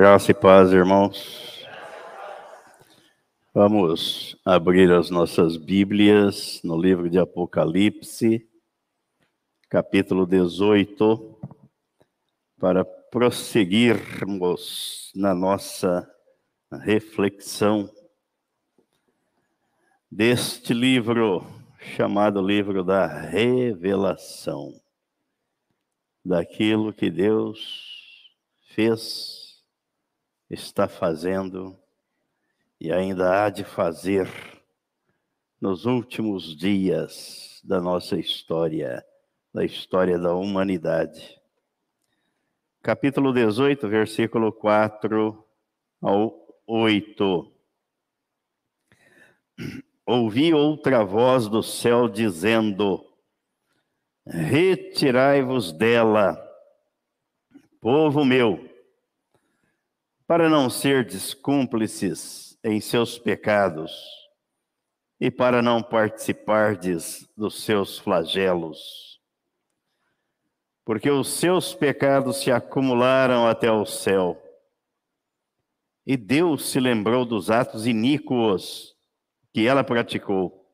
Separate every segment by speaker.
Speaker 1: Graça e paz, irmãos. Vamos abrir as nossas Bíblias no livro de Apocalipse, capítulo 18, para prosseguirmos na nossa reflexão deste livro chamado Livro da Revelação, daquilo que Deus fez está fazendo e ainda há de fazer nos últimos dias da nossa história, da história da humanidade. Capítulo 18, versículo 4 ao 8. Ouvi outra voz do céu dizendo: Retirai-vos dela, povo meu para não ser descúmplices em seus pecados e para não participardes dos seus flagelos. Porque os seus pecados se acumularam até o céu. E Deus se lembrou dos atos iníquos que ela praticou.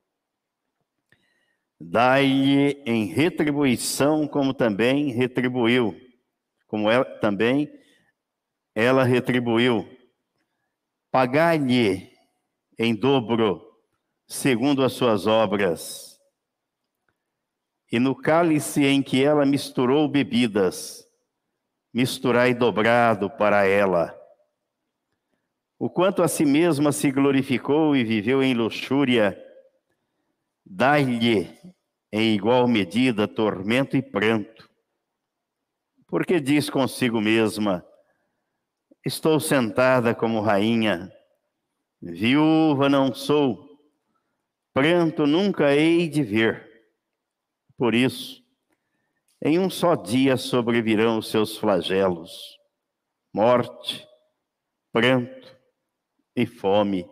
Speaker 1: Dai-lhe em retribuição como também retribuiu, como ela também ela retribuiu: Pagai-lhe em dobro, segundo as suas obras. E no cálice em que ela misturou bebidas, misturai dobrado para ela. O quanto a si mesma se glorificou e viveu em luxúria, dai-lhe em igual medida tormento e pranto. Porque diz consigo mesma: Estou sentada como rainha, viúva não sou, pranto nunca hei de ver. Por isso, em um só dia sobrevirão os seus flagelos, morte, pranto e fome,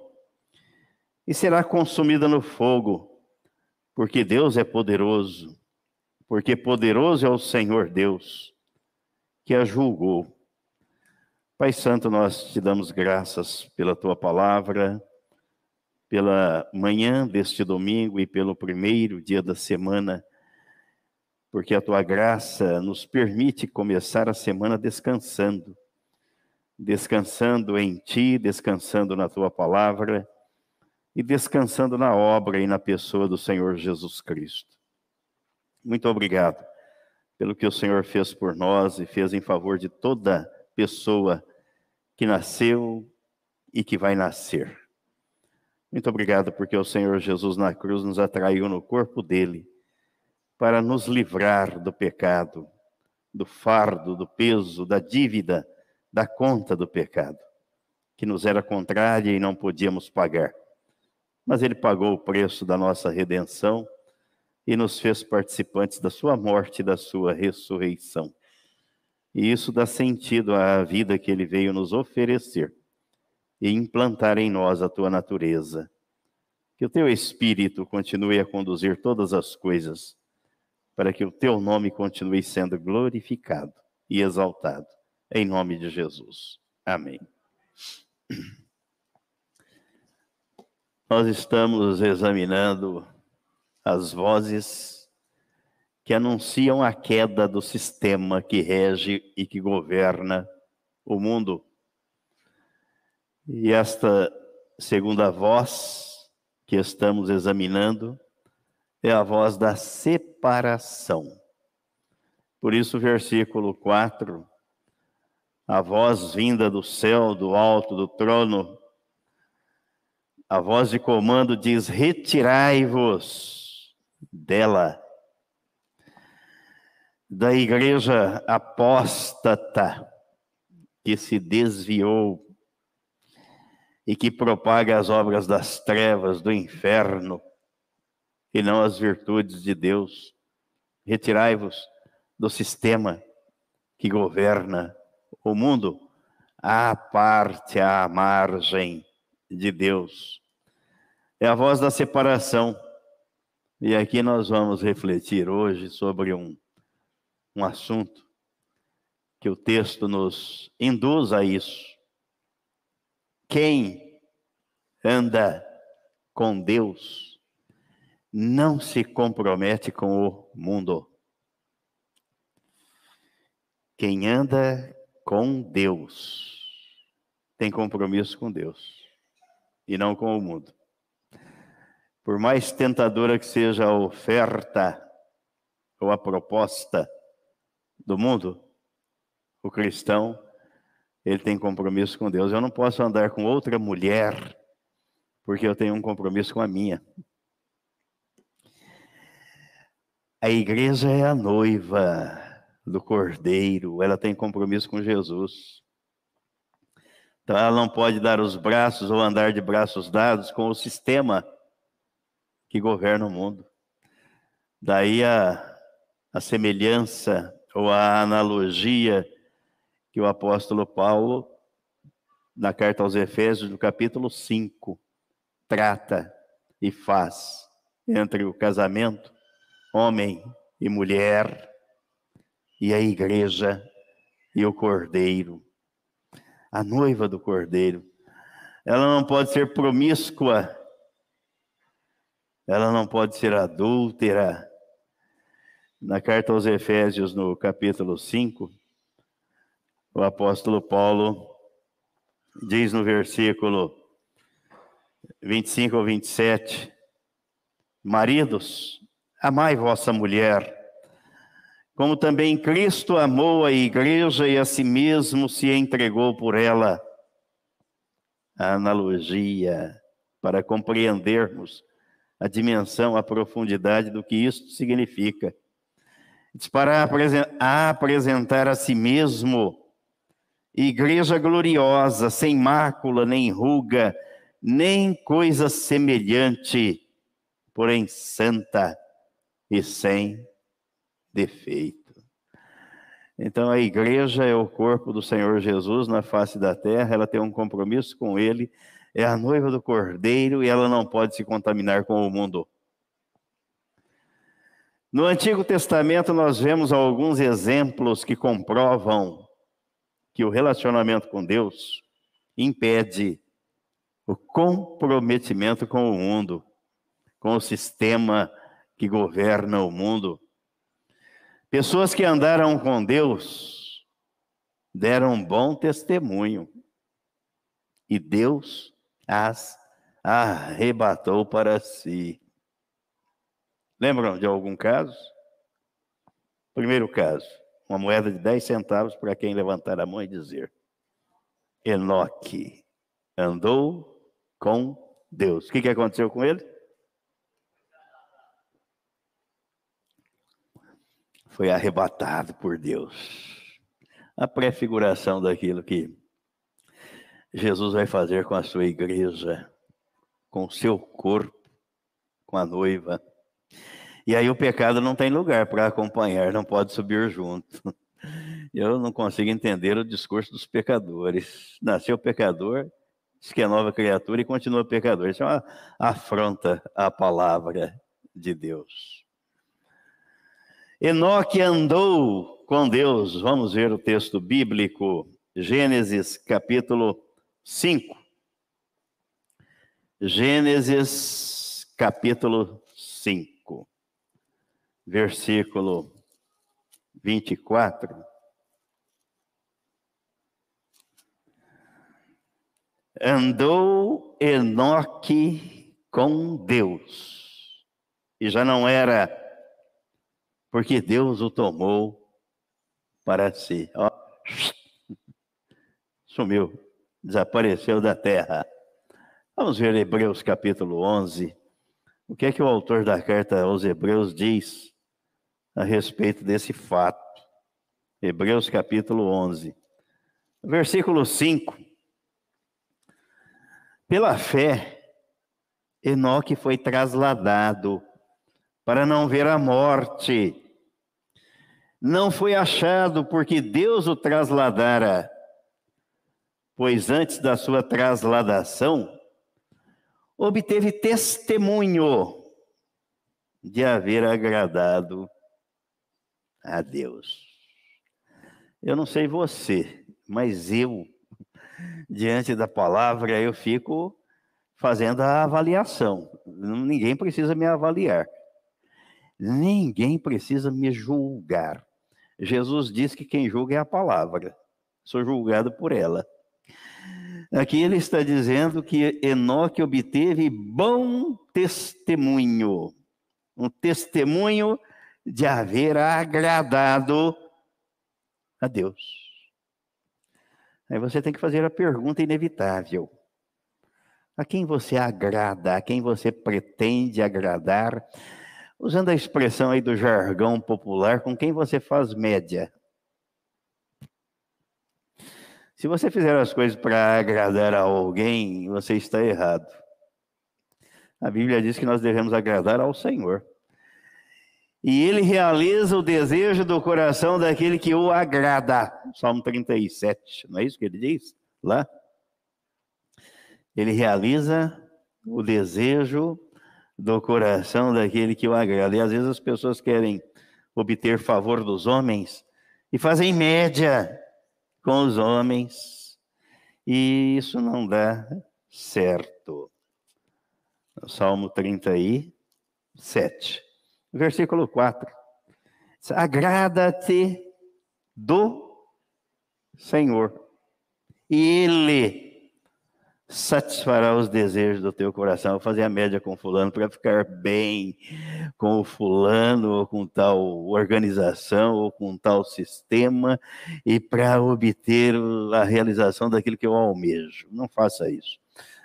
Speaker 1: e será consumida no fogo, porque Deus é poderoso, porque poderoso é o Senhor Deus, que a julgou. Pai Santo, nós te damos graças pela tua palavra, pela manhã deste domingo e pelo primeiro dia da semana, porque a tua graça nos permite começar a semana descansando, descansando em ti, descansando na tua palavra e descansando na obra e na pessoa do Senhor Jesus Cristo. Muito obrigado pelo que o Senhor fez por nós e fez em favor de toda pessoa que nasceu e que vai nascer. Muito obrigado porque o Senhor Jesus na cruz nos atraiu no corpo dele para nos livrar do pecado, do fardo, do peso, da dívida, da conta do pecado, que nos era contrária e não podíamos pagar. Mas ele pagou o preço da nossa redenção e nos fez participantes da sua morte e da sua ressurreição. E isso dá sentido à vida que ele veio nos oferecer e implantar em nós a tua natureza. Que o teu espírito continue a conduzir todas as coisas, para que o teu nome continue sendo glorificado e exaltado. Em nome de Jesus. Amém. Nós estamos examinando as vozes que anunciam a queda do sistema que rege e que governa o mundo. E esta segunda voz que estamos examinando é a voz da separação. Por isso, versículo 4, a voz vinda do céu, do alto do trono, a voz de comando diz: Retirai-vos dela da igreja apóstata que se desviou e que propaga as obras das trevas do inferno e não as virtudes de Deus. Retirai-vos do sistema que governa o mundo à parte, à margem de Deus. É a voz da separação. E aqui nós vamos refletir hoje sobre um um assunto que o texto nos induz a isso. Quem anda com Deus não se compromete com o mundo. Quem anda com Deus tem compromisso com Deus e não com o mundo. Por mais tentadora que seja a oferta ou a proposta do mundo, o cristão, ele tem compromisso com Deus. Eu não posso andar com outra mulher, porque eu tenho um compromisso com a minha. A igreja é a noiva do cordeiro, ela tem compromisso com Jesus. Então ela não pode dar os braços ou andar de braços dados com o sistema que governa o mundo. Daí a, a semelhança ou a analogia que o apóstolo Paulo, na carta aos Efésios, no capítulo 5, trata e faz entre o casamento, homem e mulher, e a igreja e o cordeiro, a noiva do cordeiro. Ela não pode ser promíscua ela não pode ser adúltera. Na carta aos Efésios, no capítulo 5, o apóstolo Paulo diz no versículo 25 ou 27, Maridos, amai vossa mulher, como também Cristo amou a igreja e a si mesmo se entregou por ela. A analogia para compreendermos a dimensão, a profundidade do que isso significa. Diz para apresentar a si mesmo igreja gloriosa, sem mácula, nem ruga, nem coisa semelhante, porém santa e sem defeito. Então a igreja é o corpo do Senhor Jesus na face da terra, ela tem um compromisso com ele é a noiva do cordeiro e ela não pode se contaminar com o mundo. No Antigo Testamento, nós vemos alguns exemplos que comprovam que o relacionamento com Deus impede o comprometimento com o mundo, com o sistema que governa o mundo. Pessoas que andaram com Deus deram bom testemunho. E Deus as arrebatou para si. Lembram de algum caso? Primeiro caso, uma moeda de 10 centavos para quem levantar a mão e dizer: Enoque andou com Deus. O que, que aconteceu com ele? Foi arrebatado por Deus. A prefiguração daquilo que Jesus vai fazer com a sua igreja, com o seu corpo, com a noiva. E aí o pecado não tem lugar para acompanhar, não pode subir junto. Eu não consigo entender o discurso dos pecadores. Nasceu pecador, diz que é nova criatura e continua pecador. Isso é uma afronta à palavra de Deus. Enoque andou com Deus. Vamos ver o texto bíblico, Gênesis capítulo 5. Gênesis capítulo 5, versículo 24. Andou Enoque com Deus, e já não era, porque Deus o tomou para si. Ó, sumiu desapareceu da terra. Vamos ver Hebreus capítulo 11. O que é que o autor da carta aos Hebreus diz a respeito desse fato? Hebreus capítulo 11, versículo 5. Pela fé, Enoque foi trasladado para não ver a morte. Não foi achado porque Deus o trasladara pois antes da sua trasladação, obteve testemunho de haver agradado a Deus. Eu não sei você, mas eu, diante da palavra, eu fico fazendo a avaliação. Ninguém precisa me avaliar. Ninguém precisa me julgar. Jesus diz que quem julga é a palavra. Sou julgado por ela. Aqui ele está dizendo que Enoque obteve bom testemunho, um testemunho de haver agradado a Deus. Aí você tem que fazer a pergunta inevitável: a quem você agrada, a quem você pretende agradar? Usando a expressão aí do jargão popular, com quem você faz média? Se você fizer as coisas para agradar a alguém, você está errado. A Bíblia diz que nós devemos agradar ao Senhor. E ele realiza o desejo do coração daquele que o agrada. Salmo 37, não é isso que ele diz lá? Ele realiza o desejo do coração daquele que o agrada. E às vezes as pessoas querem obter favor dos homens e fazem média com os homens, e isso não dá certo. Salmo 37, versículo 4. Agrada-te do Senhor, e Ele satisfará os desejos do teu coração. Vou fazer a média com fulano para ficar bem com o fulano, ou com tal organização, ou com tal sistema, e para obter a realização daquilo que eu almejo. Não faça isso.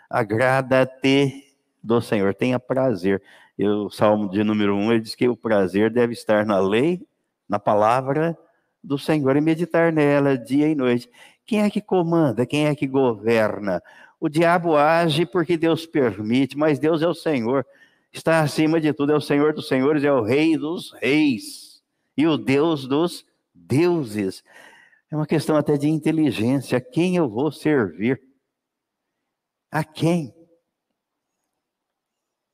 Speaker 1: Agrada-te do Senhor, tenha prazer. O Salmo de número 1, ele diz que o prazer deve estar na lei, na palavra do Senhor, e meditar nela dia e noite. Quem é que comanda? Quem é que governa? O diabo age porque Deus permite, mas Deus é o Senhor. Está acima de tudo, é o Senhor dos senhores, é o Rei dos reis e o Deus dos deuses. É uma questão até de inteligência. A quem eu vou servir? A quem?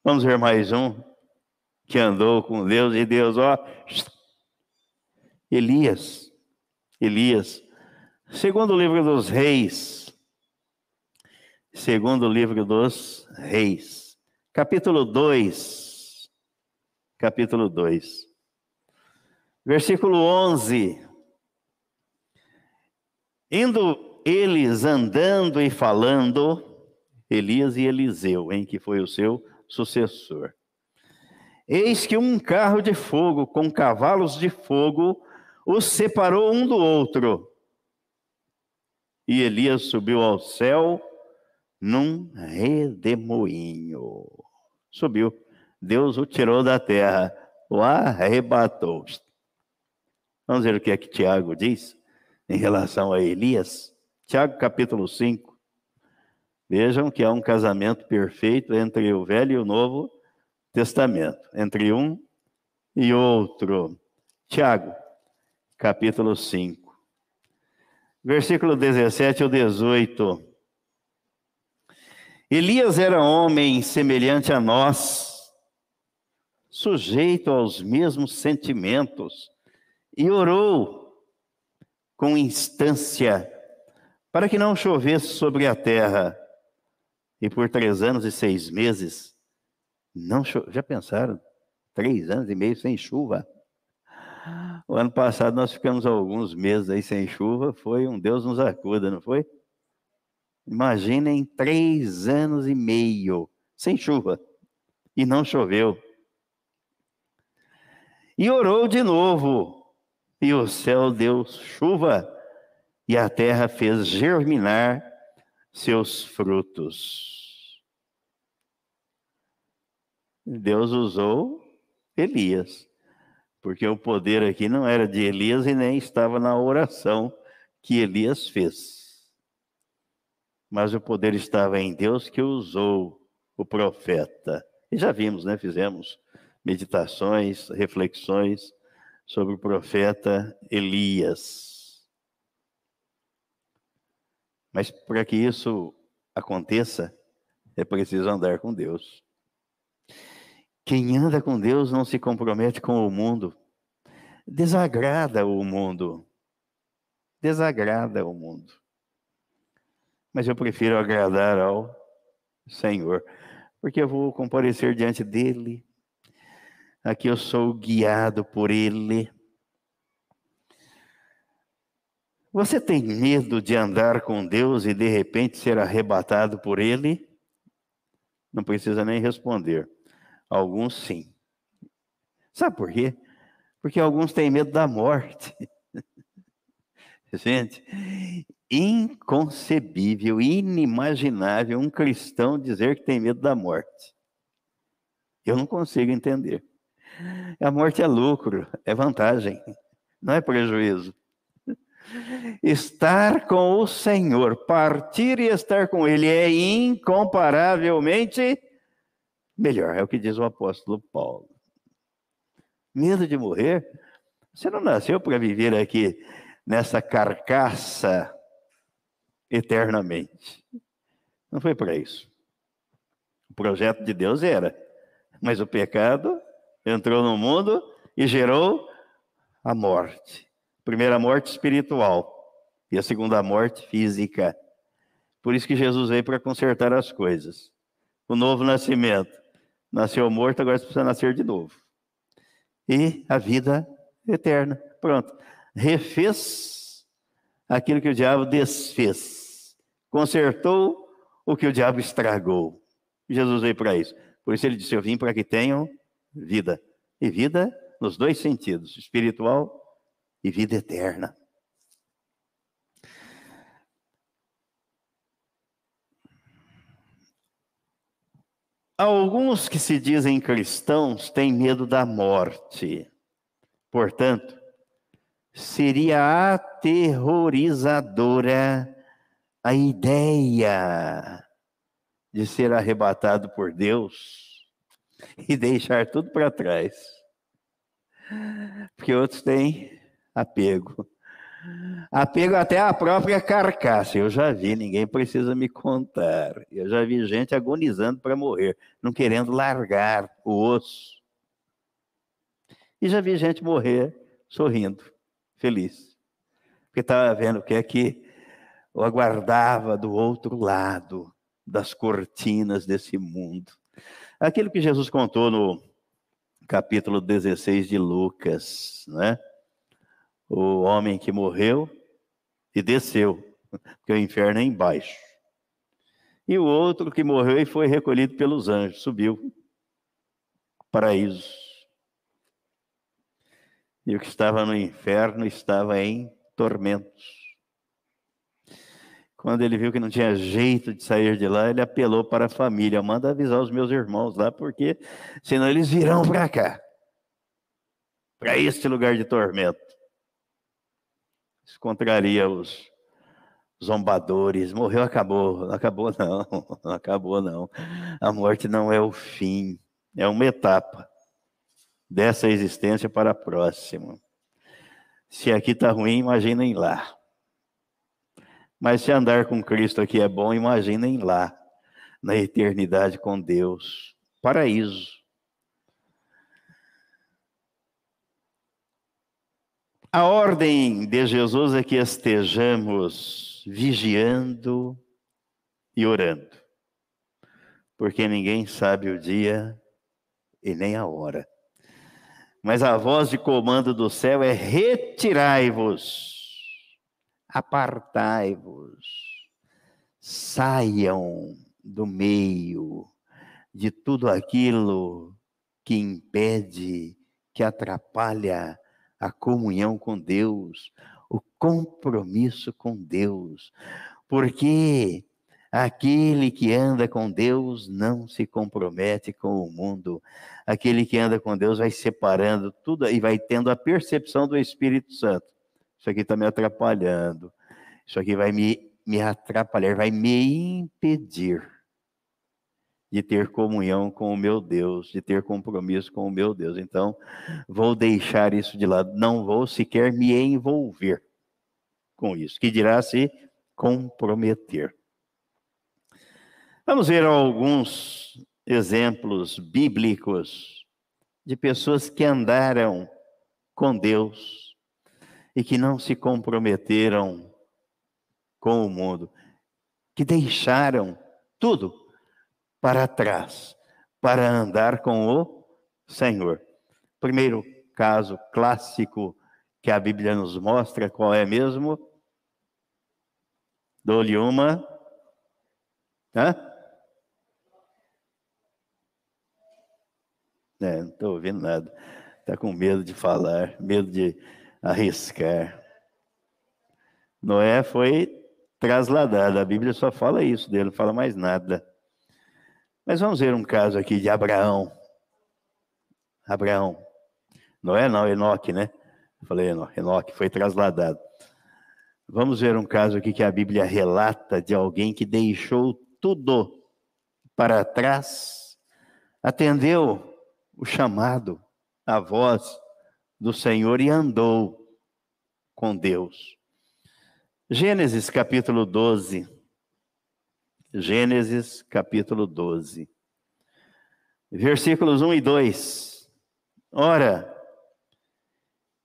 Speaker 1: Vamos ver mais um que andou com Deus e Deus, ó. Elias. Elias. Segundo livro dos reis, segundo livro dos Reis, capítulo 2. Capítulo 2. Versículo 11. Indo eles andando e falando, Elias e Eliseu, em que foi o seu sucessor. Eis que um carro de fogo com cavalos de fogo os separou um do outro. E Elias subiu ao céu num redemoinho. Subiu. Deus o tirou da terra, o arrebatou. Vamos ver o que é que Tiago diz em relação a Elias. Tiago capítulo 5. Vejam que há um casamento perfeito entre o Velho e o Novo Testamento, entre um e outro. Tiago, capítulo 5. Versículo 17 ao 18. Elias era homem semelhante a nós, sujeito aos mesmos sentimentos, e orou com instância para que não chovesse sobre a terra. E por três anos e seis meses, não cho... já pensaram? Três anos e meio sem chuva. O ano passado nós ficamos alguns meses aí sem chuva, foi um Deus nos acuda, não foi? Imaginem três anos e meio sem chuva e não choveu. E orou de novo, e o céu deu chuva, e a terra fez germinar seus frutos. Deus usou Elias, porque o poder aqui não era de Elias e nem estava na oração que Elias fez mas o poder estava em Deus que usou o profeta. E já vimos, né? Fizemos meditações, reflexões sobre o profeta Elias. Mas para que isso aconteça, é preciso andar com Deus. Quem anda com Deus não se compromete com o mundo, desagrada o mundo, desagrada ao mundo. Mas eu prefiro agradar ao Senhor, porque eu vou comparecer diante dele. Aqui eu sou guiado por ele. Você tem medo de andar com Deus e de repente ser arrebatado por ele? Não precisa nem responder. Alguns sim. Sabe por quê? Porque alguns têm medo da morte. Gente, inconcebível, inimaginável um cristão dizer que tem medo da morte. Eu não consigo entender. A morte é lucro, é vantagem, não é prejuízo. Estar com o Senhor, partir e estar com Ele é incomparavelmente melhor, é o que diz o apóstolo Paulo. Medo de morrer? Você não nasceu para viver aqui nessa carcaça eternamente. Não foi para isso. O projeto de Deus era, mas o pecado entrou no mundo e gerou a morte. Primeira morte espiritual e a segunda morte física. Por isso que Jesus veio para consertar as coisas. O novo nascimento. Nasceu morto, agora você precisa nascer de novo e a vida eterna. Pronto. Refez aquilo que o diabo desfez. Consertou o que o diabo estragou. Jesus veio para isso. Por isso ele disse: Eu vim para que tenham vida. E vida nos dois sentidos: espiritual e vida eterna. Alguns que se dizem cristãos têm medo da morte. Portanto, seria aterrorizadora a ideia de ser arrebatado por Deus e deixar tudo para trás. Porque outros têm apego. Apego até à própria carcaça. Eu já vi, ninguém precisa me contar. Eu já vi gente agonizando para morrer, não querendo largar o osso. E já vi gente morrer sorrindo, feliz. Porque estava vendo o que é que o aguardava do outro lado das cortinas desse mundo. Aquilo que Jesus contou no capítulo 16 de Lucas, né? O homem que morreu e desceu, porque o inferno é embaixo. E o outro que morreu e foi recolhido pelos anjos, subiu. Paraíso. E o que estava no inferno estava em tormentos. Quando ele viu que não tinha jeito de sair de lá, ele apelou para a família: manda avisar os meus irmãos lá, porque senão eles virão para cá, para este lugar de tormento. Isso contraria os zombadores. Morreu, acabou. Não acabou, não. Não acabou, não. A morte não é o fim, é uma etapa dessa existência para a próxima. Se aqui está ruim, imaginem lá. Mas se andar com Cristo aqui é bom, imaginem lá, na eternidade com Deus. Paraíso. A ordem de Jesus é que estejamos vigiando e orando, porque ninguém sabe o dia e nem a hora. Mas a voz de comando do céu é: retirai-vos, apartai-vos, saiam do meio de tudo aquilo que impede, que atrapalha a comunhão com Deus, o compromisso com Deus, porque aquele que anda com Deus não se compromete com o mundo, aquele que anda com Deus vai separando tudo e vai tendo a percepção do Espírito Santo. Isso aqui está me atrapalhando, isso aqui vai me, me atrapalhar, vai me impedir de ter comunhão com o meu Deus, de ter compromisso com o meu Deus. Então, vou deixar isso de lado, não vou sequer me envolver com isso, que dirá se comprometer. Vamos ver alguns exemplos bíblicos de pessoas que andaram com Deus e que não se comprometeram com o mundo, que deixaram tudo para trás para andar com o Senhor. Primeiro caso clássico que a Bíblia nos mostra, qual é mesmo? Dou-lhe uma. Hã? É, não estou ouvindo nada. Está com medo de falar, medo de arriscar. Noé foi trasladado. A Bíblia só fala isso dele, não fala mais nada. Mas vamos ver um caso aqui de Abraão. Abraão. Noé não, Enoque, né? Falei Enoque, Enoque foi trasladado. Vamos ver um caso aqui que a Bíblia relata de alguém que deixou tudo para trás, atendeu o chamado, a voz do Senhor e andou com Deus. Gênesis capítulo 12. Gênesis capítulo 12. Versículos 1 e 2. Ora,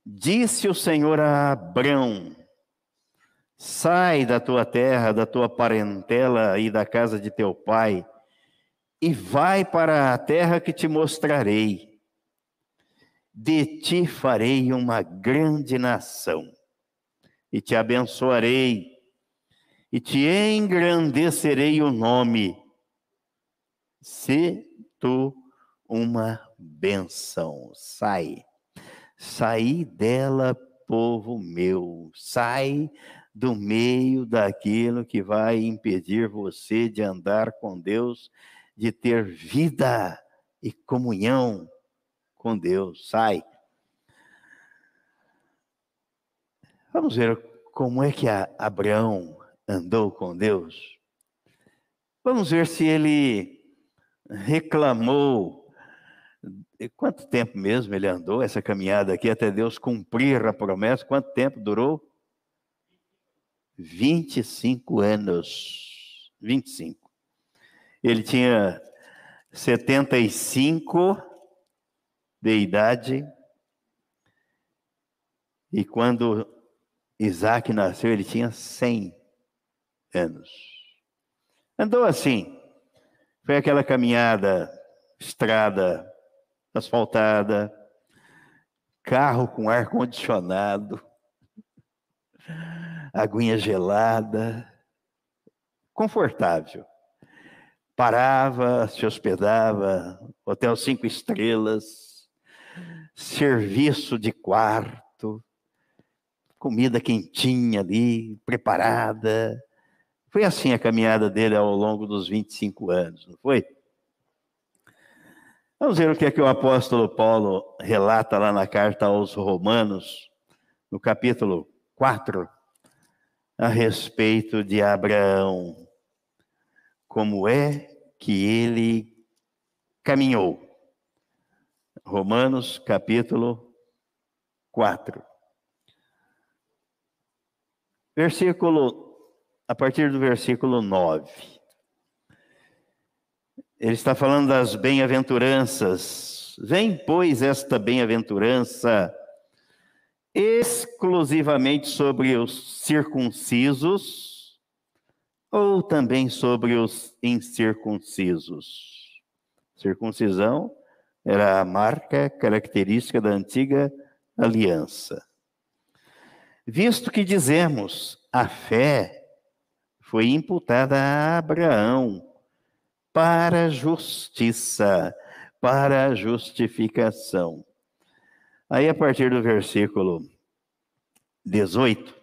Speaker 1: disse o Senhor a Abrão: Sai da tua terra, da tua parentela e da casa de teu pai, e vai para a terra que te mostrarei. De ti farei uma grande nação e te abençoarei, e te engrandecerei o nome. Se tu uma benção. Sai. Sai dela, povo meu. Sai do meio daquilo que vai impedir você de andar com Deus, de ter vida e comunhão com Deus. Sai. Vamos ver como é que Abraão andou com Deus. Vamos ver se ele reclamou. Quanto tempo mesmo ele andou essa caminhada aqui até Deus cumprir a promessa? Quanto tempo durou? 25 anos. 25. Ele tinha 75 de idade. E quando Isaac nasceu, ele tinha 100 anos. Andou assim. Foi aquela caminhada, estrada asfaltada, carro com ar condicionado, aguinha gelada, confortável. Parava, se hospedava, hotel cinco estrelas, serviço de quarto, comida quentinha ali, preparada. Foi assim a caminhada dele ao longo dos 25 anos, não foi? Vamos ver o que é que o apóstolo Paulo relata lá na carta aos Romanos, no capítulo 4, a respeito de Abraão. Como é que ele caminhou? Romanos, capítulo 4. Versículo, a partir do versículo 9. Ele está falando das bem-aventuranças. Vem, pois, esta bem-aventurança exclusivamente sobre os circuncisos ou também sobre os incircuncisos. Circuncisão era a marca característica da antiga aliança. Visto que dizemos, a fé foi imputada a Abraão para justiça, para justificação. Aí, a partir do versículo 18,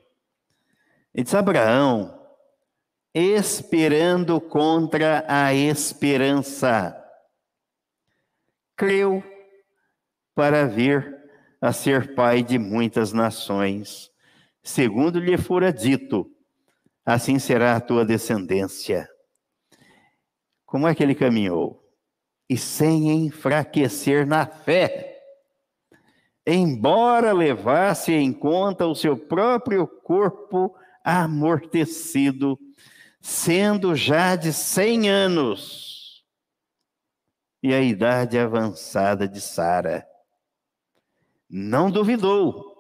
Speaker 1: ele diz: Abraão, esperando contra a esperança, creu para vir a ser pai de muitas nações segundo lhe fora dito, assim será a tua descendência. Como é que ele caminhou? E sem enfraquecer na fé, embora levasse em conta o seu próprio corpo amortecido, sendo já de cem anos, e a idade avançada de Sara. Não duvidou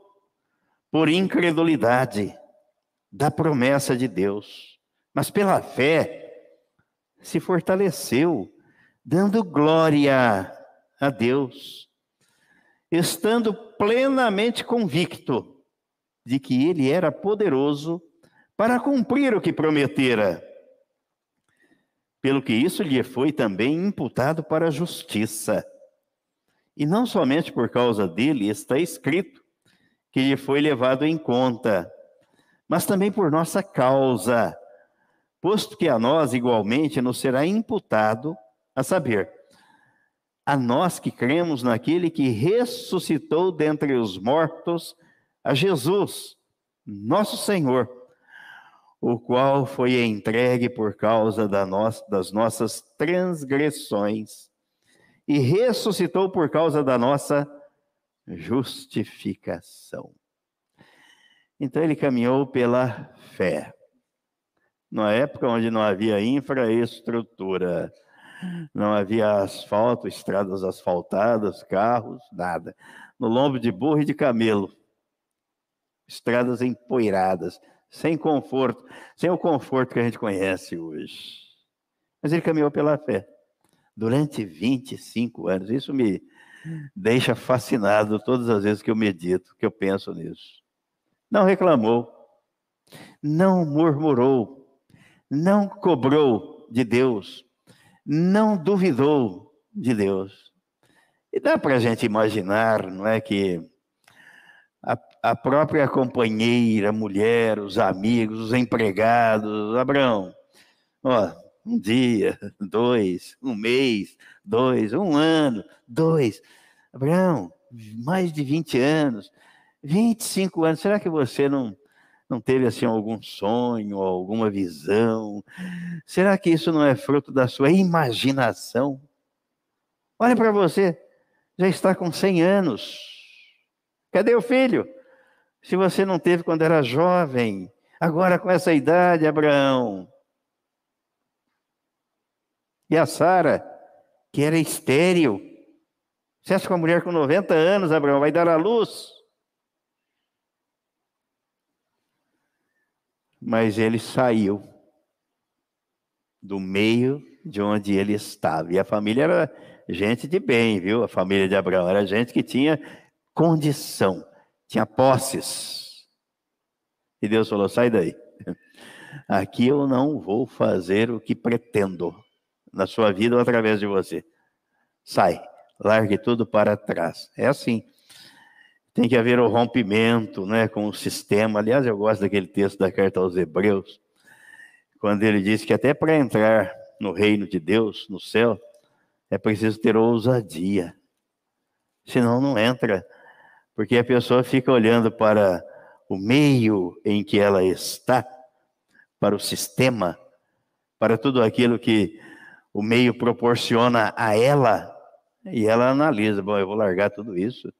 Speaker 1: por incredulidade da promessa de Deus, mas pela fé se fortaleceu, dando glória a Deus, estando plenamente convicto de que ele era poderoso para cumprir o que prometera. Pelo que isso lhe foi também imputado para a justiça. E não somente por causa dele está escrito que lhe foi levado em conta, mas também por nossa causa, posto que a nós igualmente nos será imputado, a saber, a nós que cremos naquele que ressuscitou dentre os mortos, a Jesus, nosso Senhor, o qual foi entregue por causa da das nossas transgressões e ressuscitou por causa da nossa justificação. Então ele caminhou pela fé. Na época onde não havia infraestrutura, não havia asfalto, estradas asfaltadas, carros, nada. No lombo de burro e de camelo. Estradas empoeiradas, sem conforto, sem o conforto que a gente conhece hoje. Mas ele caminhou pela fé durante 25 anos. Isso me deixa fascinado todas as vezes que eu medito, que eu penso nisso. Não reclamou, não murmurou, não cobrou de Deus, não duvidou de Deus. E dá para a gente imaginar, não é, que a, a própria companheira, mulher, os amigos, os empregados, Abraão, ó, um dia, dois, um mês, dois, um ano, dois. Abraão, mais de 20 anos, 25 anos, será que você não, não teve assim algum sonho, alguma visão? Será que isso não é fruto da sua imaginação? Olha para você, já está com 100 anos. Cadê o filho? Se você não teve quando era jovem, agora com essa idade, Abraão. E a Sara, que era estéril. Você acha que uma mulher com 90 anos, Abraão, vai dar à luz? Mas ele saiu do meio de onde ele estava. E a família era gente de bem, viu? A família de Abraão era gente que tinha condição, tinha posses. E Deus falou: sai daí. Aqui eu não vou fazer o que pretendo na sua vida ou através de você. Sai, largue tudo para trás. É assim. Tem que haver o rompimento né, com o sistema. Aliás, eu gosto daquele texto da carta aos Hebreus, quando ele diz que até para entrar no reino de Deus, no céu, é preciso ter ousadia. Senão não entra. Porque a pessoa fica olhando para o meio em que ela está, para o sistema, para tudo aquilo que o meio proporciona a ela, e ela analisa, bom, eu vou largar tudo isso.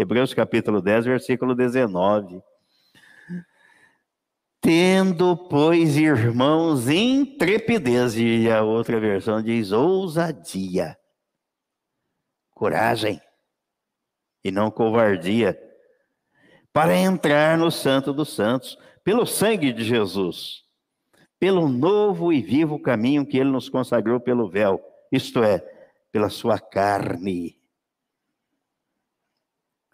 Speaker 1: Hebreus capítulo 10, versículo 19. Tendo, pois, irmãos, intrepidez, e a outra versão diz ousadia, coragem, e não covardia, para entrar no Santo dos Santos, pelo sangue de Jesus pelo novo e vivo caminho que ele nos consagrou pelo véu, isto é, pela sua carne.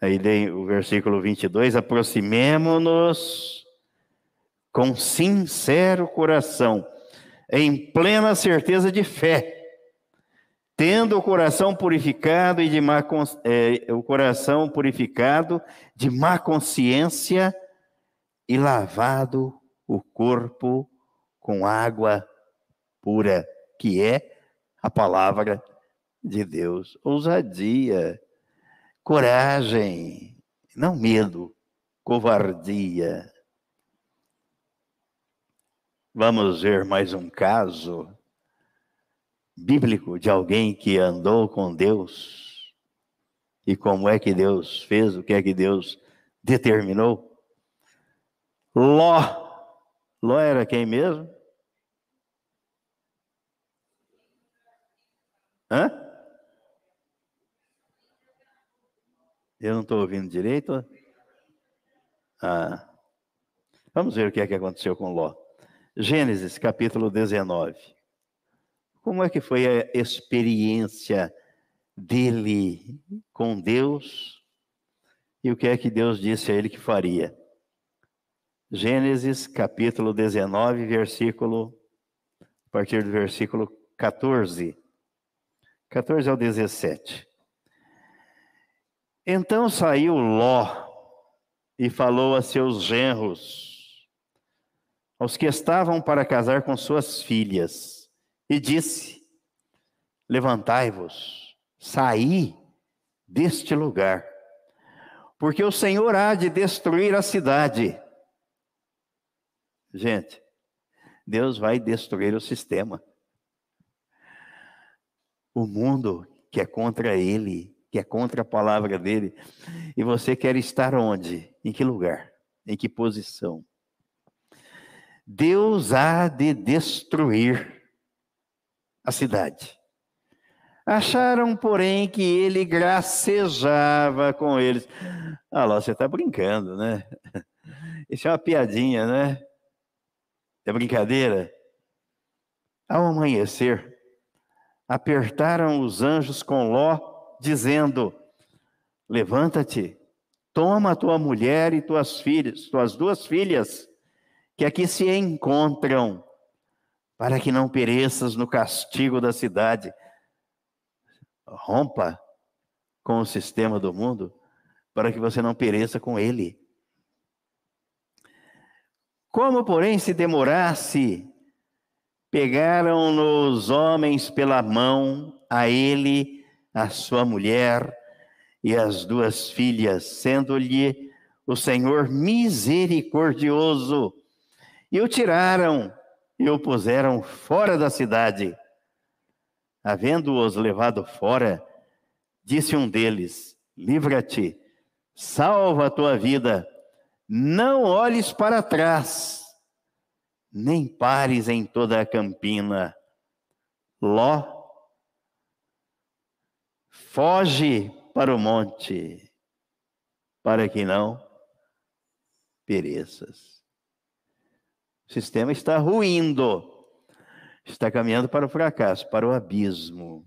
Speaker 1: Aí tem o versículo 22, aproximemo-nos com sincero coração, em plena certeza de fé, tendo o coração purificado e de má, é, o coração purificado de má consciência e lavado o corpo com água pura, que é a palavra de Deus. Ousadia, coragem, não medo, covardia. Vamos ver mais um caso bíblico de alguém que andou com Deus e como é que Deus fez, o que é que Deus determinou. Ló. Ló era quem mesmo? Hã? Eu não estou ouvindo direito? Ah, vamos ver o que é que aconteceu com Ló. Gênesis capítulo 19. Como é que foi a experiência dele com Deus e o que é que Deus disse a ele que faria? Gênesis capítulo 19, versículo, a partir do versículo 14. 14 ao 17. Então saiu Ló e falou a seus genros, aos que estavam para casar com suas filhas, e disse: Levantai-vos, saí deste lugar, porque o Senhor há de destruir a cidade. Gente, Deus vai destruir o sistema. O mundo que é contra ele, que é contra a palavra dele, e você quer estar onde? Em que lugar? Em que posição? Deus há de destruir a cidade. Acharam, porém, que ele gracejava com eles. Ah lá, você está brincando, né? Isso é uma piadinha, né? É brincadeira? Ao amanhecer, apertaram os anjos com Ló, dizendo: Levanta-te, toma tua mulher e tuas filhas, tuas duas filhas, que aqui se encontram, para que não pereças no castigo da cidade rompa com o sistema do mundo para que você não pereça com ele. Como, porém, se demorasse, pegaram os homens pela mão, a ele, a sua mulher e as duas filhas, sendo-lhe o Senhor misericordioso, e o tiraram e o puseram fora da cidade Havendo-os levado fora, disse um deles: Livra-te, salva a tua vida, não olhes para trás, nem pares em toda a campina. Ló, foge para o monte, para que não pereças. O sistema está ruindo está caminhando para o fracasso, para o abismo.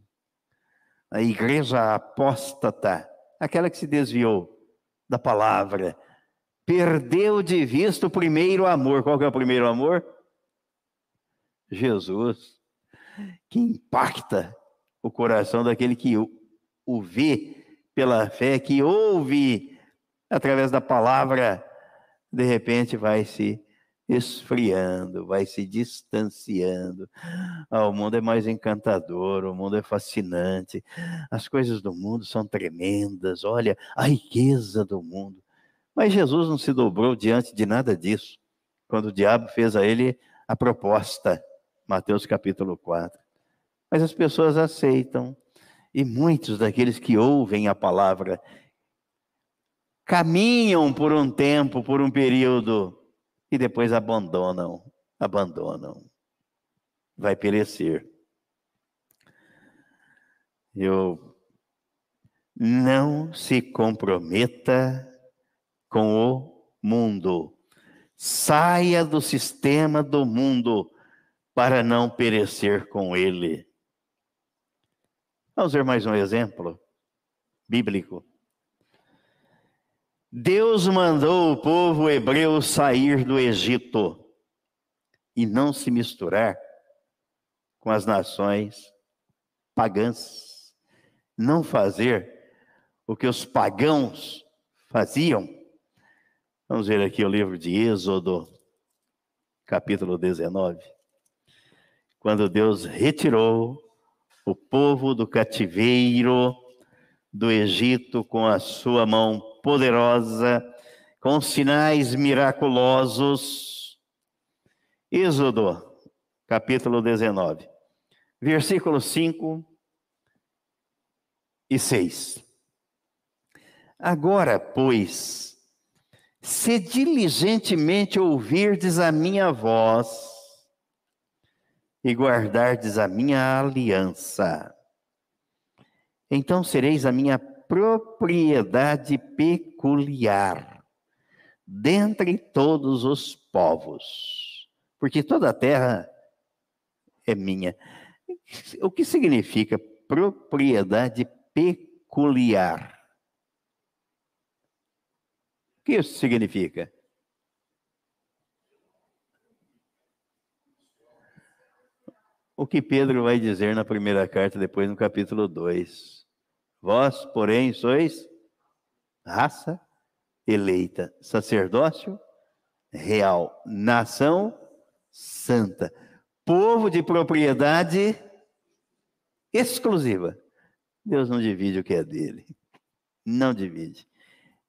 Speaker 1: A igreja apóstata, aquela que se desviou da palavra, perdeu de vista o primeiro amor. Qual é o primeiro amor? Jesus, que impacta o coração daquele que o, vê pela fé, que ouve através da palavra, de repente vai se esfriando, vai se distanciando. Ah, o mundo é mais encantador, o mundo é fascinante, as coisas do mundo são tremendas, olha a riqueza do mundo. Mas Jesus não se dobrou diante de nada disso, quando o diabo fez a ele a proposta, Mateus capítulo 4. Mas as pessoas aceitam, e muitos daqueles que ouvem a palavra caminham por um tempo, por um período, e depois abandonam, abandonam. Vai perecer. Eu não se comprometa com o mundo. Saia do sistema do mundo para não perecer com ele. Vamos ver mais um exemplo bíblico. Deus mandou o povo hebreu sair do Egito e não se misturar com as nações pagãs, não fazer o que os pagãos faziam. Vamos ver aqui o livro de Êxodo, capítulo 19. Quando Deus retirou o povo do cativeiro do Egito com a sua mão poderosa, com sinais miraculosos. Êxodo, capítulo 19, versículos 5 e 6. Agora, pois, se diligentemente ouvirdes a minha voz e guardardes a minha aliança, então sereis a minha propriedade peculiar dentre todos os povos, porque toda a terra é minha. O que significa propriedade peculiar? O que isso significa? O que Pedro vai dizer na primeira carta, depois no capítulo 2. Vós, porém, sois raça eleita, sacerdócio real, nação santa, povo de propriedade exclusiva. Deus não divide o que é dele. Não divide.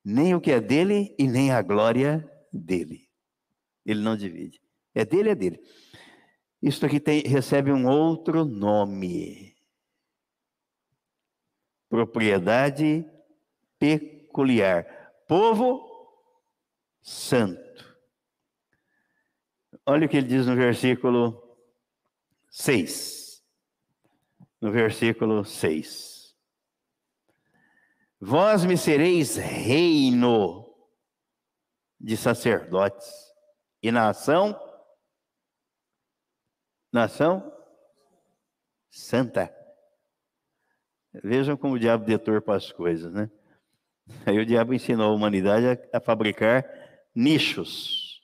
Speaker 1: Nem o que é dele e nem a glória dele. Ele não divide. É dele, é dele. Isso aqui tem, recebe um outro nome. Propriedade peculiar povo santo. Olha o que ele diz no versículo 6. No versículo 6. Vós me sereis reino de sacerdotes e nação nação santa. Vejam como o diabo deturpa as coisas, né? Aí o diabo ensinou a humanidade a, fabricar nichos.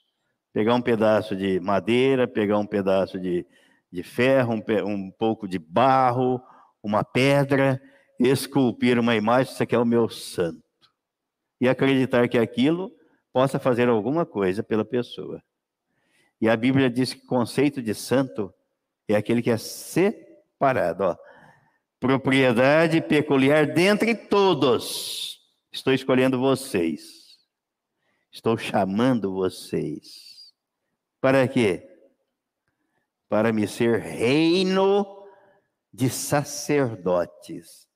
Speaker 1: Pegar um pedaço de madeira, pegar um pedaço de, de ferro, um, um pouco de barro, uma pedra, esculpir uma imagem, isso aqui é o meu santo. E acreditar que aquilo possa fazer alguma coisa pela pessoa. E a Bíblia diz que o conceito de santo é aquele que é separado. Ó. Propriedade peculiar dentre todos Estou escolhendo vocês. Estou chamando vocês. Para quê? Para me ser reino de sacerdotes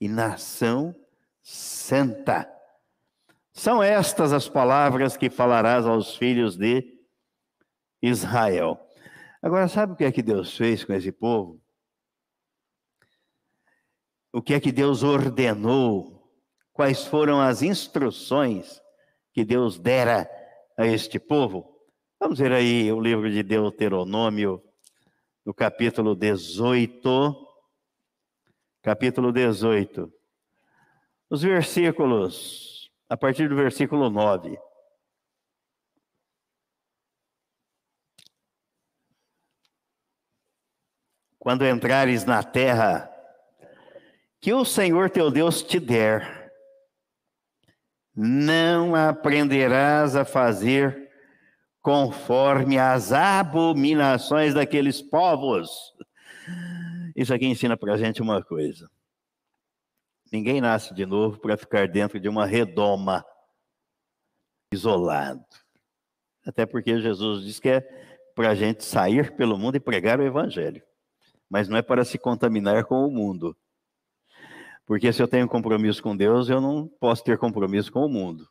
Speaker 1: e nação santa. São estas as palavras que falarás aos filhos de Israel. Agora, sabe o que é que Deus fez com esse povo? O que é que Deus ordenou quais foram as instruções que Deus dera a este povo. Vamos ver aí o livro de Deuteronômio, no capítulo 18. Capítulo 18. Os versículos, a partir do versículo 9. Quando entrares na terra que o Senhor teu Deus te der, não aprenderás a fazer conforme as abominações daqueles povos. Isso aqui ensina para a gente uma coisa. Ninguém nasce de novo para ficar dentro de uma redoma, isolado. Até porque Jesus diz que é para a gente sair pelo mundo e pregar o evangelho. Mas não é para se contaminar com o mundo. Porque se eu tenho compromisso com Deus, eu não posso ter compromisso com o mundo.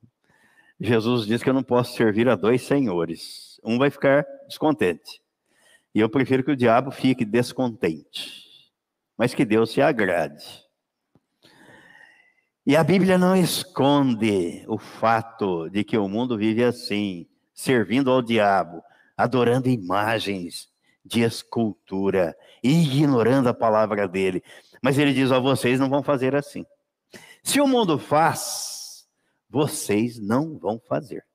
Speaker 1: Jesus diz que eu não posso servir a dois senhores. Um vai ficar descontente. E eu prefiro que o diabo fique descontente. Mas que Deus se agrade. E a Bíblia não esconde o fato de que o mundo vive assim, servindo ao diabo, adorando imagens de escultura, ignorando a palavra dele. Mas ele diz: Ó, vocês não vão fazer assim. Se o mundo faz, vocês não vão fazer.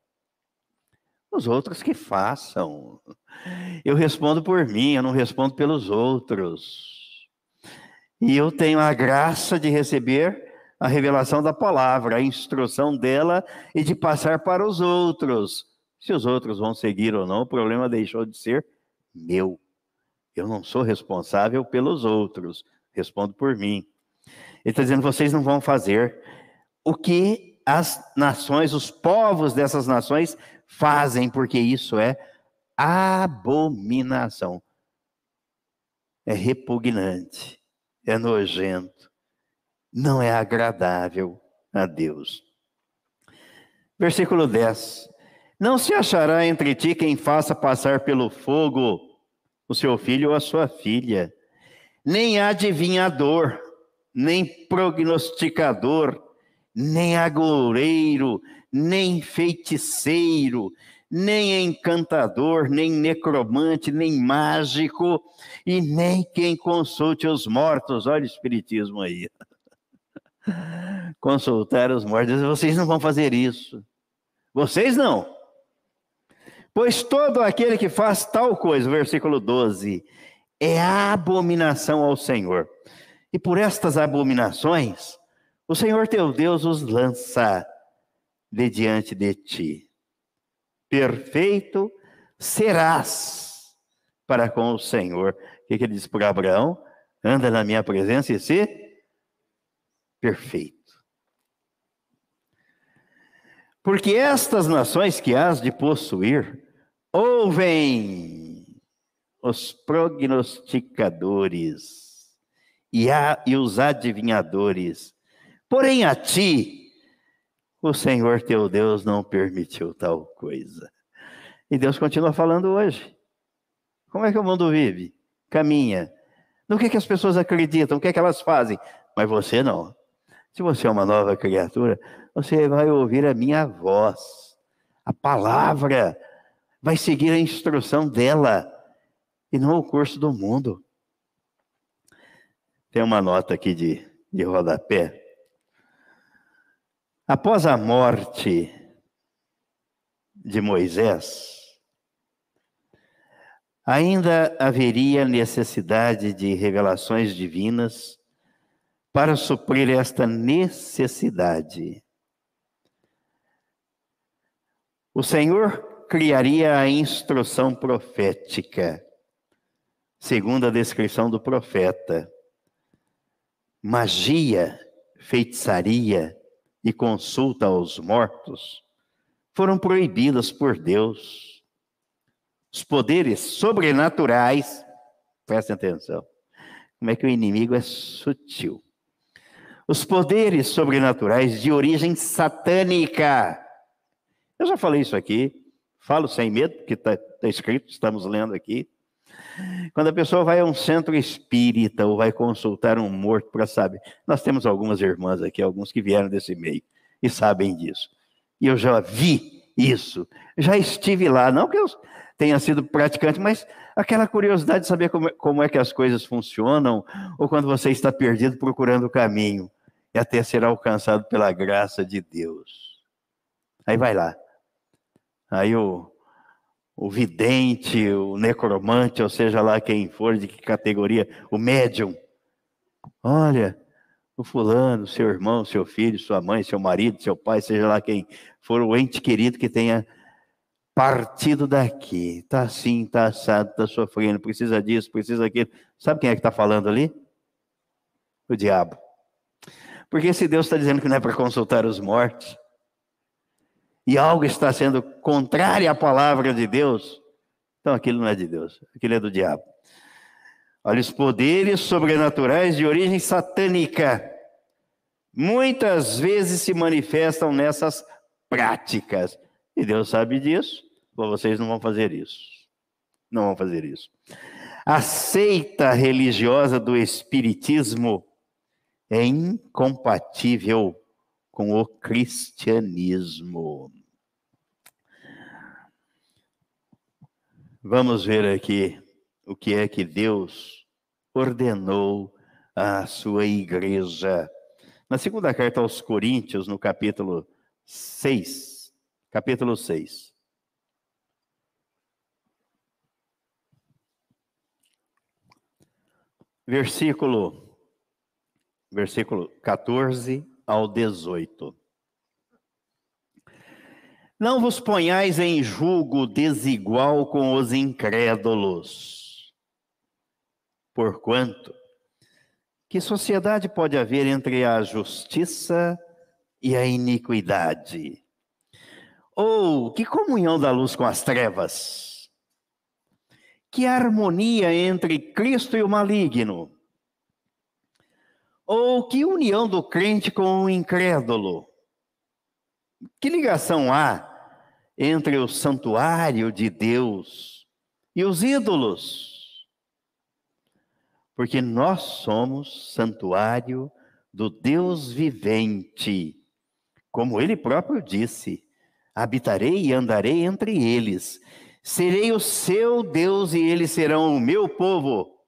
Speaker 1: Os outros que façam. Eu respondo por mim, eu não respondo pelos outros. E eu tenho a graça de receber a revelação da palavra, a instrução dela e de passar para os outros. Se os outros vão seguir ou não, o problema deixou de ser meu. Eu não sou responsável pelos outros respondo por mim. Ele está dizendo: vocês não vão fazer o que as nações, os povos dessas nações fazem, porque isso é abominação. É repugnante, é nojento, não é agradável a Deus. Versículo 10: Não se achará entre ti quem faça passar pelo fogo o seu filho ou a sua filha nem adivinhador, nem prognosticador, nem agoureiro, nem feiticeiro, nem encantador, nem necromante, nem mágico, e nem quem consulte os mortos. Olha o espiritismo aí. Consultar os mortos, vocês não vão fazer isso. Vocês não. Pois todo aquele que faz tal coisa, versículo 12, é abominação ao Senhor. E por estas abominações, o Senhor teu Deus os lança de diante de ti. Perfeito serás para com o Senhor. O que, que ele diz para Abraão? Anda na minha presença e se perfeito. Porque estas nações que has de possuir ouvem os prognosticadores e, a, e os adivinhadores Porém, a ti, o Senhor teu Deus não permitiu tal coisa. E Deus continua falando hoje. Como é que o mundo vive? Caminha. No que, que as pessoas acreditam? O que, é que elas fazem? Mas você não. Se você é uma nova criatura, você vai ouvir a minha voz. A palavra vai seguir a instrução dela e não o curso do mundo. Tem uma nota aqui de, de rodapé. Após a morte de Moisés, ainda haveria necessidade de revelações divinas para suprir esta necessidade. O Senhor criaria a instrução profética, segundo a descrição do profeta. Magia, feitiçaria, e consulta aos mortos foram proibidas por Deus. Os poderes sobrenaturais, prestem atenção, como é que o inimigo é sutil. Os poderes sobrenaturais de origem satânica. Eu já falei isso aqui, falo sem medo, porque está tá escrito, estamos lendo aqui. Quando a pessoa vai a um centro espírita ou vai consultar um morto para saber, nós temos algumas irmãs aqui, alguns que vieram desse meio e sabem disso. E eu já vi isso, já estive lá, não que eu tenha sido praticante, mas aquela curiosidade de saber como, como é que as coisas funcionam, ou quando você está perdido procurando o caminho, e até ser alcançado pela graça de Deus. Aí vai lá. Aí o, o vidente, o necromante, ou seja lá quem for, de que categoria, o médium. Olha, o fulano, seu irmão, seu filho, sua mãe, seu marido, seu pai, seja lá quem for, o ente querido que tenha partido daqui. Está assim, está assado, está sofrendo, precisa disso, precisa daquilo. Sabe quem é que está falando ali? O diabo. Porque se Deus está dizendo que não é para consultar os mortos, e algo está sendo contrário à palavra de Deus, então aquilo não é de Deus, aquilo é do diabo. Olha, os poderes sobrenaturais de origem satânica muitas vezes se manifestam nessas práticas. E Deus sabe disso, vocês não vão fazer isso. Não vão fazer isso. A seita religiosa do Espiritismo é incompatível com o cristianismo. Vamos ver aqui o que é que Deus ordenou à sua igreja. Na segunda carta aos Coríntios, no capítulo 6, capítulo 6. Versículo versículo 14 ao 18. Não vos ponhais em julgo desigual com os incrédulos. Porquanto, que sociedade pode haver entre a justiça e a iniquidade? Ou que comunhão da luz com as trevas? Que harmonia entre Cristo e o maligno? Ou que união do crente com o incrédulo? Que ligação há entre o santuário de Deus e os ídolos? Porque nós somos santuário do Deus vivente. Como ele próprio disse: habitarei e andarei entre eles. Serei o seu Deus e eles serão o meu povo.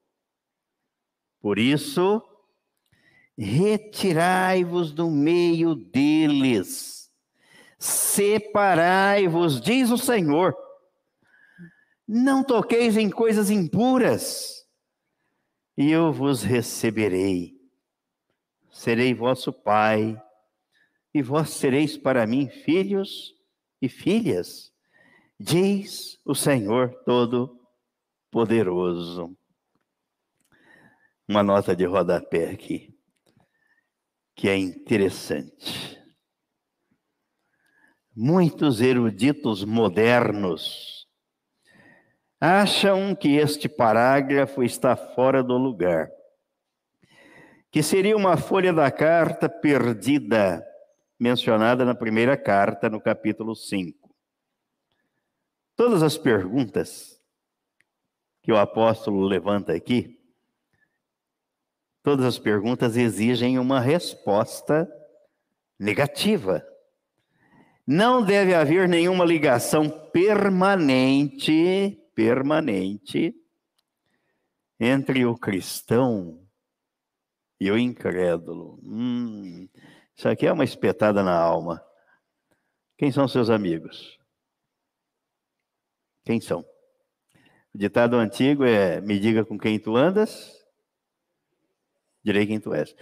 Speaker 1: Por isso, retirai-vos do meio deles, separai-vos, diz o Senhor. Não toqueis em coisas impuras, e eu vos receberei. Serei vosso pai, e vós sereis para mim filhos e filhas, diz o Senhor Todo-Poderoso. Uma nota de rodapé aqui, que é interessante. Muitos eruditos modernos acham que este parágrafo está fora do lugar, que seria uma folha da carta perdida mencionada na primeira carta, no capítulo 5. Todas as perguntas que o apóstolo levanta aqui, todas as perguntas exigem uma resposta negativa. Não deve haver nenhuma ligação permanente, permanente, entre o cristão e o incrédulo. Hum, isso aqui é uma espetada na alma. Quem são seus amigos? Quem são? O ditado antigo é: me diga com quem tu andas, direi quem tu és.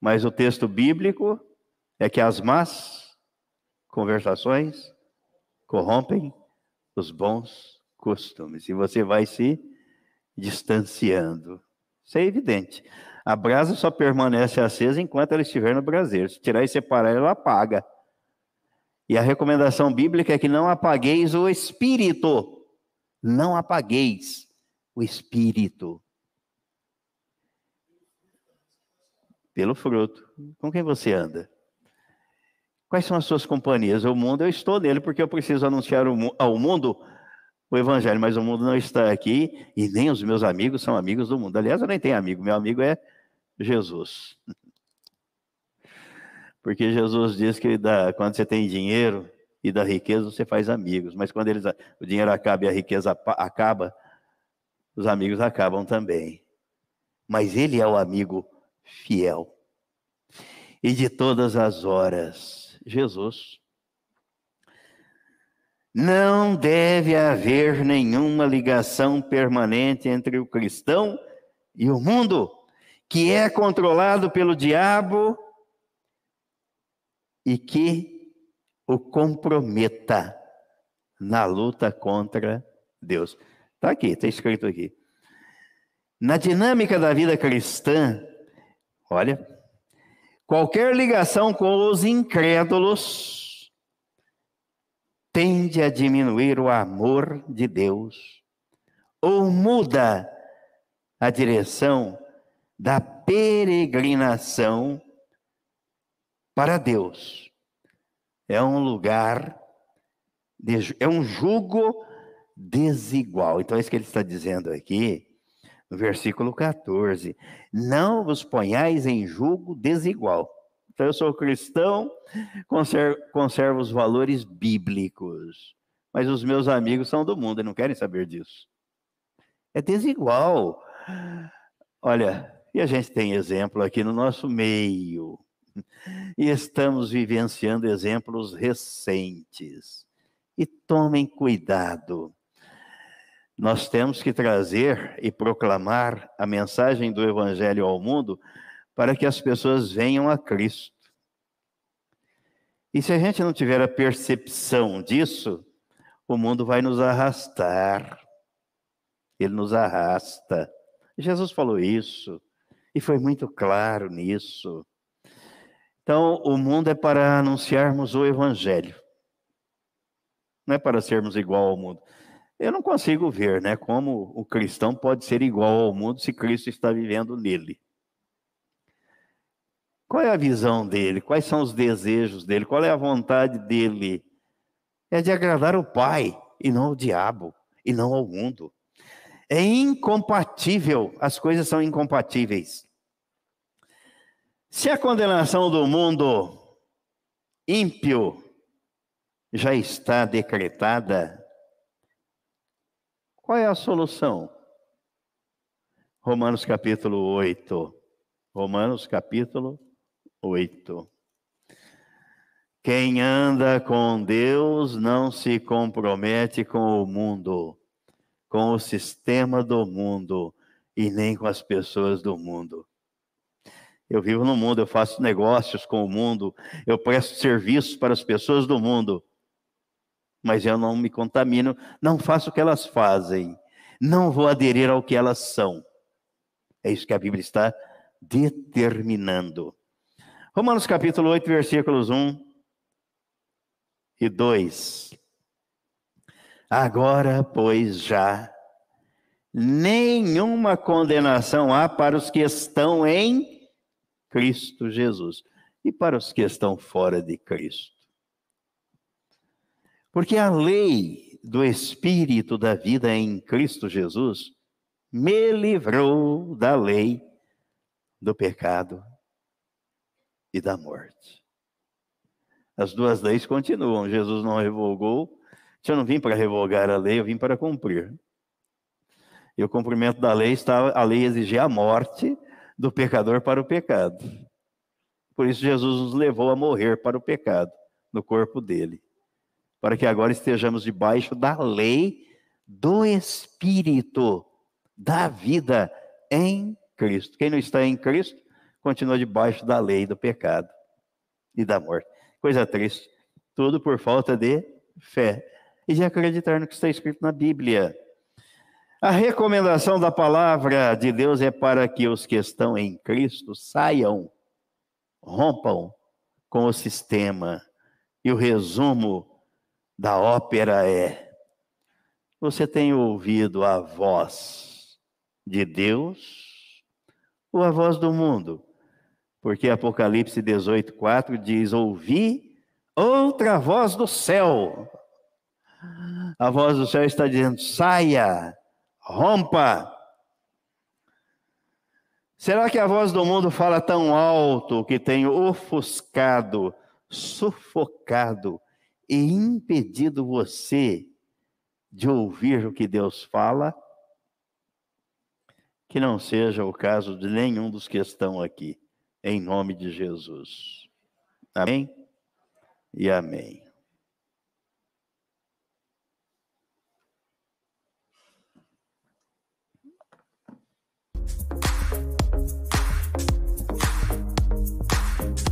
Speaker 1: Mas o texto bíblico é que as más conversações corrompem os bons costumes. E você vai se distanciando. Isso é evidente. A brasa só permanece acesa enquanto ela estiver no braseiro. Se tirar e separar, ela apaga. E a recomendação bíblica é que não apagueis o espírito. Não apagueis o espírito. Pelo fruto. Com quem você anda? Quais são as suas companhias? O mundo, eu estou nele porque eu preciso anunciar ao mundo o evangelho, mas o mundo não está aqui e nem os meus amigos são amigos do mundo. Aliás, eu nem tenho amigo, meu amigo é Jesus. Porque Jesus diz que dá, quando você tem dinheiro e dá riqueza, você faz amigos, mas quando eles, o dinheiro acaba e a riqueza acaba, os amigos acabam também. Mas ele é o amigo fiel. E de todas as horas, Jesus. Não deve haver nenhuma ligação permanente entre o cristão e o mundo, que é controlado pelo diabo e que o comprometa na luta contra Deus. Está aqui, está escrito aqui. Na dinâmica da vida cristã, olha, qualquer ligação com os incrédulos tende a diminuir o amor de Deus ou muda a direção da peregrinação para Deus. É um lugar, de, é um jugo desigual. Então, é isso que ele está dizendo aqui, no versículo 14: Não vos ponhais em jugo desigual. Então, eu sou cristão, conservo, conservo os valores bíblicos, mas os meus amigos são do mundo e não querem saber disso. É desigual. Olha, e a gente tem exemplo aqui no nosso meio. E estamos vivenciando exemplos recentes. E tomem cuidado. Nós temos que trazer e proclamar a mensagem do Evangelho ao mundo para que as pessoas venham a Cristo. E se a gente não tiver a percepção disso, o mundo vai nos arrastar. Ele nos arrasta. Jesus falou isso e foi muito claro nisso. Então, o mundo é para anunciarmos o evangelho. Não é para sermos igual ao mundo. Eu não consigo ver, né, como o cristão pode ser igual ao mundo se Cristo está vivendo nele. Qual é a visão dele? Quais são os desejos dele? Qual é a vontade dele? É de agradar o Pai e não ao diabo e não ao mundo. É incompatível, as coisas são incompatíveis. Se a condenação do mundo ímpio já está decretada, qual é a solução? Romanos capítulo 8. Romanos capítulo 8. Quem anda com Deus não se compromete com o mundo, com o sistema do mundo e nem com as pessoas do mundo. Eu vivo no mundo, eu faço negócios com o mundo, eu presto serviços para as pessoas do mundo, mas eu não me contamino, não faço o que elas fazem, não vou aderir ao que elas são. É isso que a Bíblia está determinando. Romanos capítulo 8, versículos 1 e 2. Agora, pois, já nenhuma condenação há para os que estão em Cristo Jesus e para os que estão fora de Cristo. Porque a lei do Espírito da vida em Cristo Jesus me livrou da lei do pecado e da morte. As duas leis continuam. Jesus não revogou. Eu não vim para revogar a lei, eu vim para cumprir. E o cumprimento da lei estava, a lei exigia a morte do pecador para o pecado. Por isso Jesus nos levou a morrer para o pecado no corpo dele, para que agora estejamos debaixo da lei do Espírito da vida em Cristo. Quem não está em Cristo continua debaixo da lei do pecado e da morte. Coisa triste. Tudo por falta de fé e de acreditar no que está escrito na Bíblia. A recomendação da palavra de Deus é para que os que estão em Cristo saiam, rompam com o sistema. E o resumo da ópera é: você tem ouvido a voz de Deus ou a voz do mundo? Porque Apocalipse 18, 4 diz: Ouvi outra voz do céu. A voz do céu está dizendo: saia, rompa. Será que a voz do mundo fala tão alto que tem ofuscado, sufocado e impedido você de ouvir o que Deus fala? Que não seja o caso de nenhum dos que estão aqui, em nome de Jesus. Amém e amém.